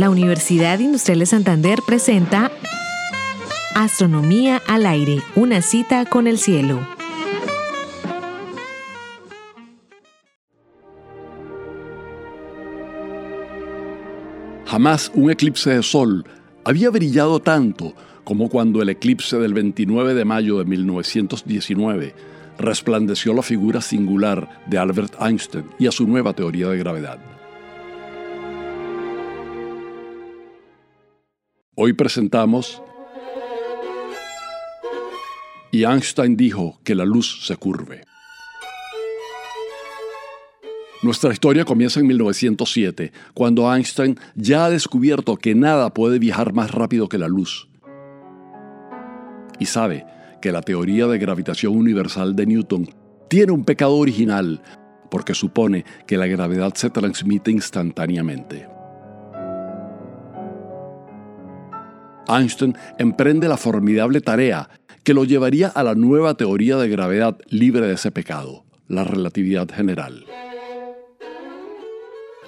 La Universidad Industrial de Santander presenta Astronomía al aire, una cita con el cielo. Jamás un eclipse de sol había brillado tanto como cuando el eclipse del 29 de mayo de 1919 resplandeció la figura singular de Albert Einstein y a su nueva teoría de gravedad. Hoy presentamos Y Einstein dijo que la luz se curve. Nuestra historia comienza en 1907, cuando Einstein ya ha descubierto que nada puede viajar más rápido que la luz. Y sabe que la teoría de gravitación universal de Newton tiene un pecado original, porque supone que la gravedad se transmite instantáneamente. Einstein emprende la formidable tarea que lo llevaría a la nueva teoría de gravedad libre de ese pecado, la relatividad general.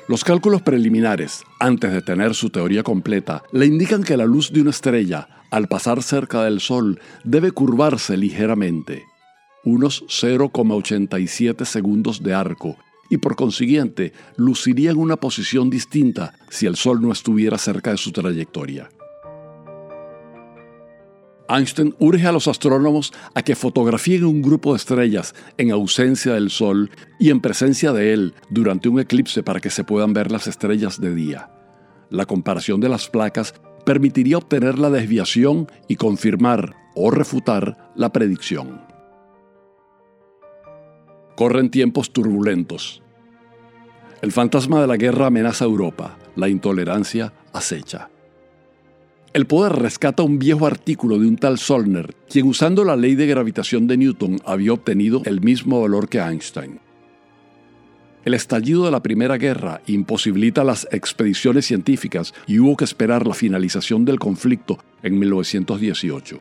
Los cálculos preliminares, antes de tener su teoría completa, le indican que la luz de una estrella, al pasar cerca del Sol, debe curvarse ligeramente, unos 0,87 segundos de arco, y por consiguiente luciría en una posición distinta si el Sol no estuviera cerca de su trayectoria. Einstein urge a los astrónomos a que fotografíen un grupo de estrellas en ausencia del Sol y en presencia de él durante un eclipse para que se puedan ver las estrellas de día. La comparación de las placas permitiría obtener la desviación y confirmar o refutar la predicción. Corren tiempos turbulentos. El fantasma de la guerra amenaza a Europa, la intolerancia acecha. El poder rescata un viejo artículo de un tal Solner, quien usando la ley de gravitación de Newton había obtenido el mismo valor que Einstein. El estallido de la Primera Guerra imposibilita las expediciones científicas y hubo que esperar la finalización del conflicto en 1918.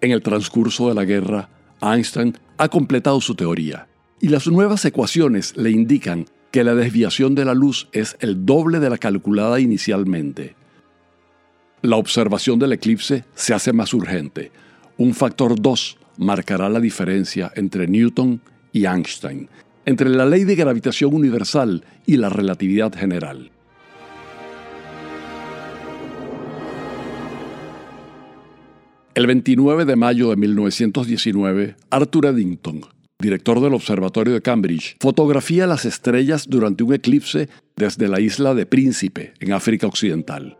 En el transcurso de la guerra, Einstein ha completado su teoría y las nuevas ecuaciones le indican que la desviación de la luz es el doble de la calculada inicialmente. La observación del eclipse se hace más urgente. Un factor 2 marcará la diferencia entre Newton y Einstein, entre la ley de gravitación universal y la relatividad general. El 29 de mayo de 1919, Arthur Eddington, director del Observatorio de Cambridge, fotografía las estrellas durante un eclipse desde la isla de Príncipe, en África Occidental.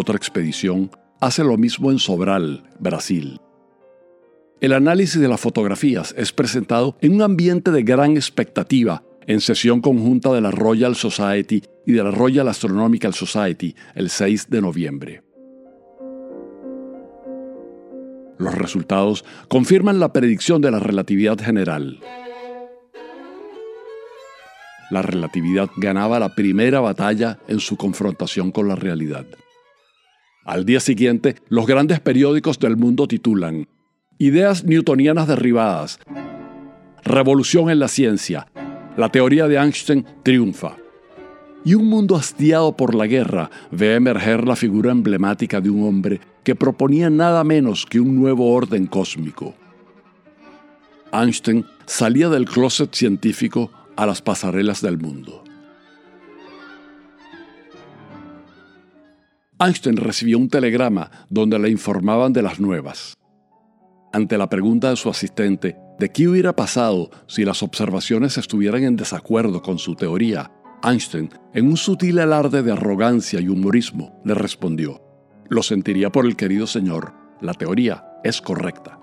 Otra expedición hace lo mismo en Sobral, Brasil. El análisis de las fotografías es presentado en un ambiente de gran expectativa en sesión conjunta de la Royal Society y de la Royal Astronomical Society el 6 de noviembre. Los resultados confirman la predicción de la relatividad general. La relatividad ganaba la primera batalla en su confrontación con la realidad. Al día siguiente, los grandes periódicos del mundo titulan Ideas newtonianas derribadas. Revolución en la ciencia. La teoría de Einstein triunfa. Y un mundo hastiado por la guerra ve emerger la figura emblemática de un hombre que proponía nada menos que un nuevo orden cósmico. Einstein salía del closet científico a las pasarelas del mundo. Einstein recibió un telegrama donde le informaban de las nuevas. Ante la pregunta de su asistente de qué hubiera pasado si las observaciones estuvieran en desacuerdo con su teoría, Einstein, en un sutil alarde de arrogancia y humorismo, le respondió, lo sentiría por el querido señor, la teoría es correcta.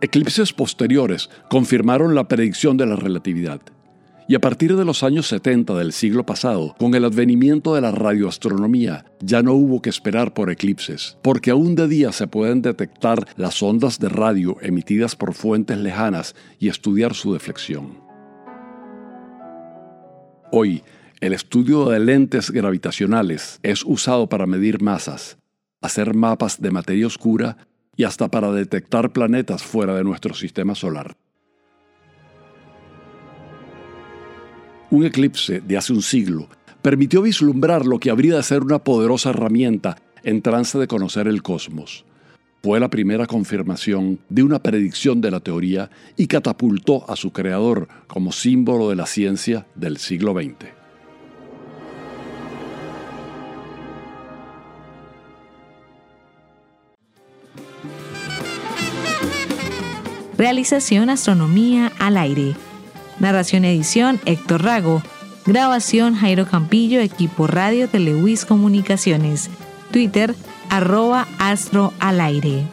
Eclipses posteriores confirmaron la predicción de la relatividad. Y a partir de los años 70 del siglo pasado, con el advenimiento de la radioastronomía, ya no hubo que esperar por eclipses, porque aún de día se pueden detectar las ondas de radio emitidas por fuentes lejanas y estudiar su deflexión. Hoy, el estudio de lentes gravitacionales es usado para medir masas, hacer mapas de materia oscura y hasta para detectar planetas fuera de nuestro sistema solar. Un eclipse de hace un siglo permitió vislumbrar lo que habría de ser una poderosa herramienta en trance de conocer el cosmos. Fue la primera confirmación de una predicción de la teoría y catapultó a su creador como símbolo de la ciencia del siglo XX. Realización Astronomía al aire. Narración edición Héctor Rago. Grabación Jairo Campillo, equipo radio de Lewis Comunicaciones. Twitter arroba astro al aire.